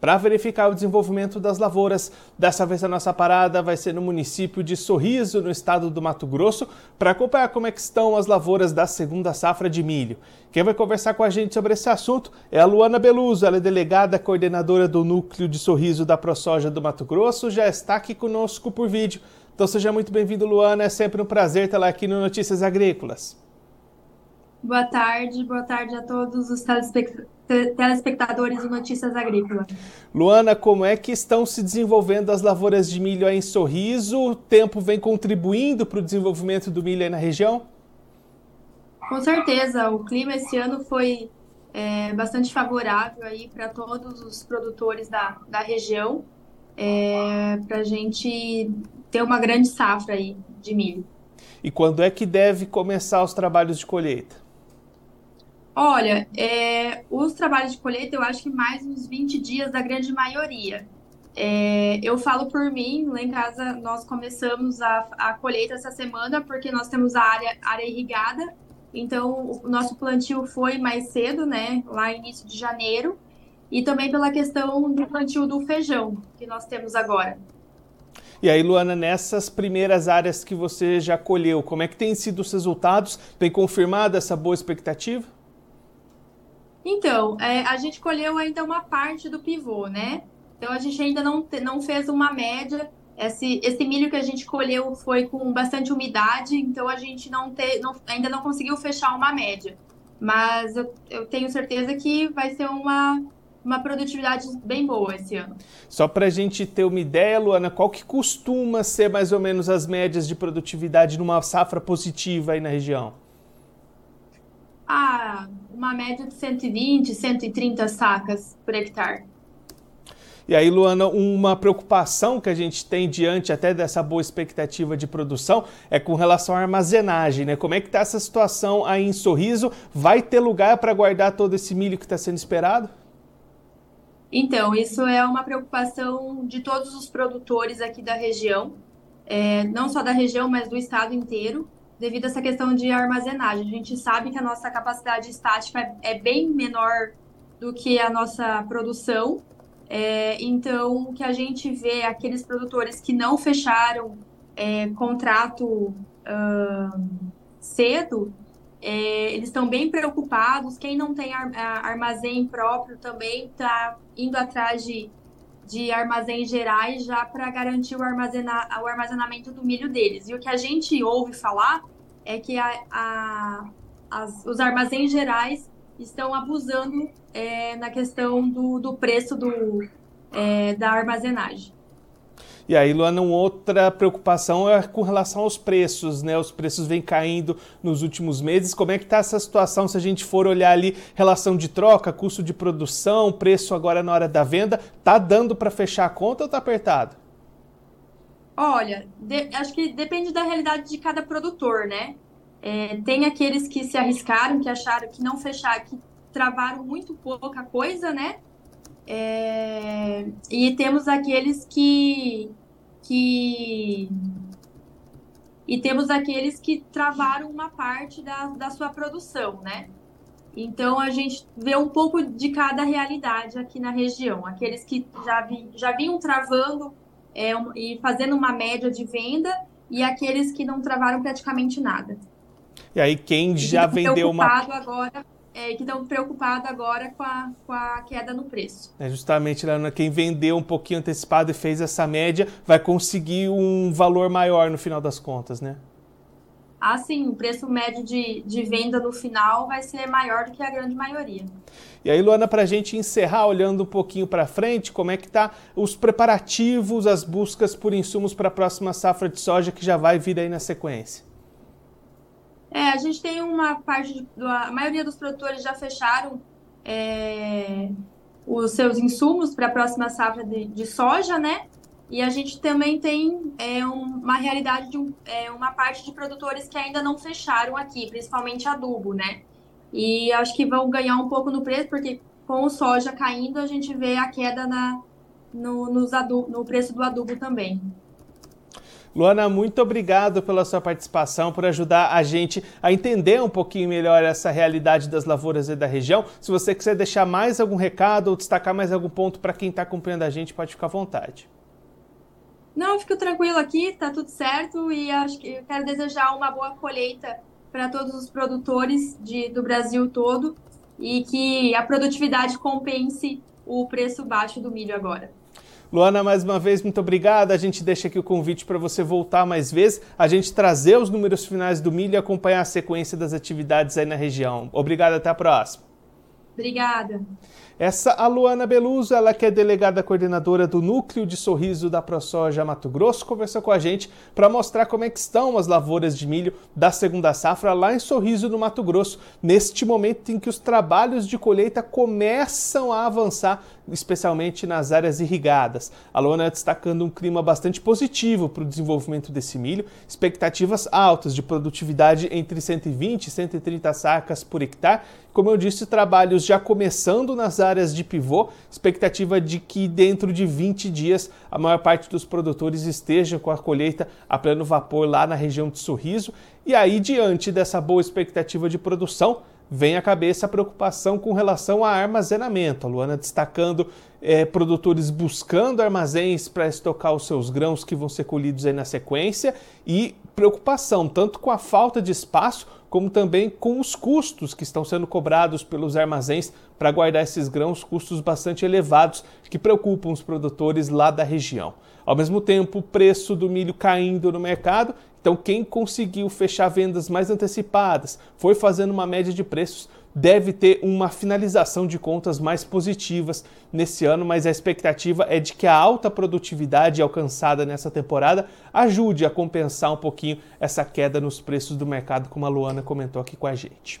para verificar o desenvolvimento das lavouras. Dessa vez a nossa parada vai ser no município de Sorriso, no estado do Mato Grosso, para acompanhar como é estão as lavouras da segunda safra de milho. Quem vai conversar com a gente sobre esse assunto é a Luana Beluso, ela é delegada coordenadora do núcleo de Sorriso da ProSoja do Mato Grosso, já está aqui conosco por vídeo. Então seja muito bem-vindo, Luana, é sempre um prazer tê-la aqui no Notícias Agrícolas. Boa tarde, boa tarde a todos os telespectadores do Notícias Agrícolas. Luana, como é que estão se desenvolvendo as lavouras de milho aí em Sorriso? O tempo vem contribuindo para o desenvolvimento do milho aí na região? Com certeza, o clima esse ano foi é, bastante favorável aí para todos os produtores da, da região, é, para a gente ter uma grande safra aí de milho. E quando é que deve começar os trabalhos de colheita? Olha, é, os trabalhos de colheita eu acho que mais uns 20 dias da grande maioria. É, eu falo por mim, lá em casa nós começamos a, a colheita essa semana porque nós temos a área, área irrigada, então o nosso plantio foi mais cedo, né, lá início de janeiro, e também pela questão do plantio do feijão que nós temos agora. E aí, Luana, nessas primeiras áreas que você já colheu, como é que têm sido os resultados? Tem confirmado essa boa expectativa? Então, é, a gente colheu ainda uma parte do pivô, né? Então a gente ainda não, não fez uma média. Esse, esse milho que a gente colheu foi com bastante umidade, então a gente não, te, não ainda não conseguiu fechar uma média. Mas eu, eu tenho certeza que vai ser uma, uma produtividade bem boa esse ano. Só para a gente ter uma ideia, Luana, qual que costuma ser mais ou menos as médias de produtividade numa safra positiva aí na região? Ah, uma média de 120, 130 sacas por hectare. E aí, Luana, uma preocupação que a gente tem diante até dessa boa expectativa de produção é com relação à armazenagem, né? Como é que está essa situação aí em Sorriso? Vai ter lugar para guardar todo esse milho que está sendo esperado? Então, isso é uma preocupação de todos os produtores aqui da região, é, não só da região, mas do estado inteiro devido a essa questão de armazenagem. A gente sabe que a nossa capacidade estática é, bem menor do que a nossa produção. É, então, o que a gente vê é aqueles produtores que não fecharam é, contrato cedo, é, eles estão bem preocupados. Quem não tem ar, armazém próprio também está indo atrás de de armazéns gerais já para garantir o, armazena, o armazenamento do milho deles. E o que a gente ouve falar é que a, a, as, os armazéns gerais estão abusando é, na questão do, do preço do, é, da armazenagem. E aí, Luana, uma outra preocupação é com relação aos preços, né? Os preços vêm caindo nos últimos meses. Como é que está essa situação se a gente for olhar ali relação de troca, custo de produção, preço agora na hora da venda? Tá dando para fechar a conta ou tá apertado? Olha, de, acho que depende da realidade de cada produtor, né? É, tem aqueles que se arriscaram, que acharam que não fechar, que travaram muito pouca coisa, né? É, e temos aqueles que, que. E temos aqueles que travaram uma parte da, da sua produção, né? Então a gente vê um pouco de cada realidade aqui na região. Aqueles que já, vi, já vinham travando é, um, e fazendo uma média de venda, e aqueles que não travaram praticamente nada. E aí, quem já vendeu uma. agora é, que estão preocupados agora com a, com a queda no preço. É justamente, Leona, quem vendeu um pouquinho antecipado e fez essa média vai conseguir um valor maior no final das contas, né? Ah, sim, o preço médio de, de venda no final vai ser maior do que a grande maioria. E aí, Luana, para a gente encerrar, olhando um pouquinho para frente, como é que tá os preparativos, as buscas por insumos para a próxima safra de soja que já vai vir aí na sequência? É, a gente tem uma parte, de, a maioria dos produtores já fecharam é, os seus insumos para a próxima safra de, de, soja, né? E a gente também tem é, um, uma realidade de um, é, uma parte de produtores que ainda não fecharam aqui, principalmente adubo, né? E acho que vão ganhar um pouco no preço, porque com o soja caindo, a gente vê a queda na, no, nos adubo, no preço do adubo também. Luana, muito obrigado pela sua participação, por ajudar a gente a entender um pouquinho melhor essa realidade das lavouras e da região. Se você quiser deixar mais algum recado ou destacar mais algum ponto para quem está acompanhando a gente, pode ficar à vontade. Não, fico tranquilo aqui, tá tudo certo e acho que quero desejar uma boa colheita para todos os produtores de, do Brasil todo e que a produtividade compense o preço baixo do milho agora. Luana, mais uma vez, muito obrigada. A gente deixa aqui o convite para você voltar mais vezes, a gente trazer os números finais do milho e acompanhar a sequência das atividades aí na região. Obrigado, até a próxima. Obrigada. Essa a Luana Beluso, ela que é delegada coordenadora do Núcleo de Sorriso da ProSoja Mato Grosso, conversou com a gente para mostrar como é que estão as lavouras de milho da segunda safra lá em Sorriso, no Mato Grosso, neste momento em que os trabalhos de colheita começam a avançar, especialmente nas áreas irrigadas. A Luana destacando um clima bastante positivo para o desenvolvimento desse milho, expectativas altas de produtividade entre 120 e 130 sacas por hectare. Como eu disse, trabalhos já começando nas áreas de pivô, expectativa de que dentro de 20 dias a maior parte dos produtores esteja com a colheita a pleno vapor lá na região de Sorriso. E aí, diante dessa boa expectativa de produção, vem à cabeça a preocupação com relação a armazenamento. A Luana destacando é, produtores buscando armazéns para estocar os seus grãos que vão ser colhidos aí na sequência e preocupação tanto com a falta de espaço como também com os custos que estão sendo cobrados pelos armazéns para guardar esses grãos, custos bastante elevados que preocupam os produtores lá da região. Ao mesmo tempo, o preço do milho caindo no mercado, então quem conseguiu fechar vendas mais antecipadas, foi fazendo uma média de preços, deve ter uma finalização de contas mais positivas nesse ano, mas a expectativa é de que a alta produtividade alcançada nessa temporada ajude a compensar um pouquinho essa queda nos preços do mercado, como a Luana comentou aqui com a gente.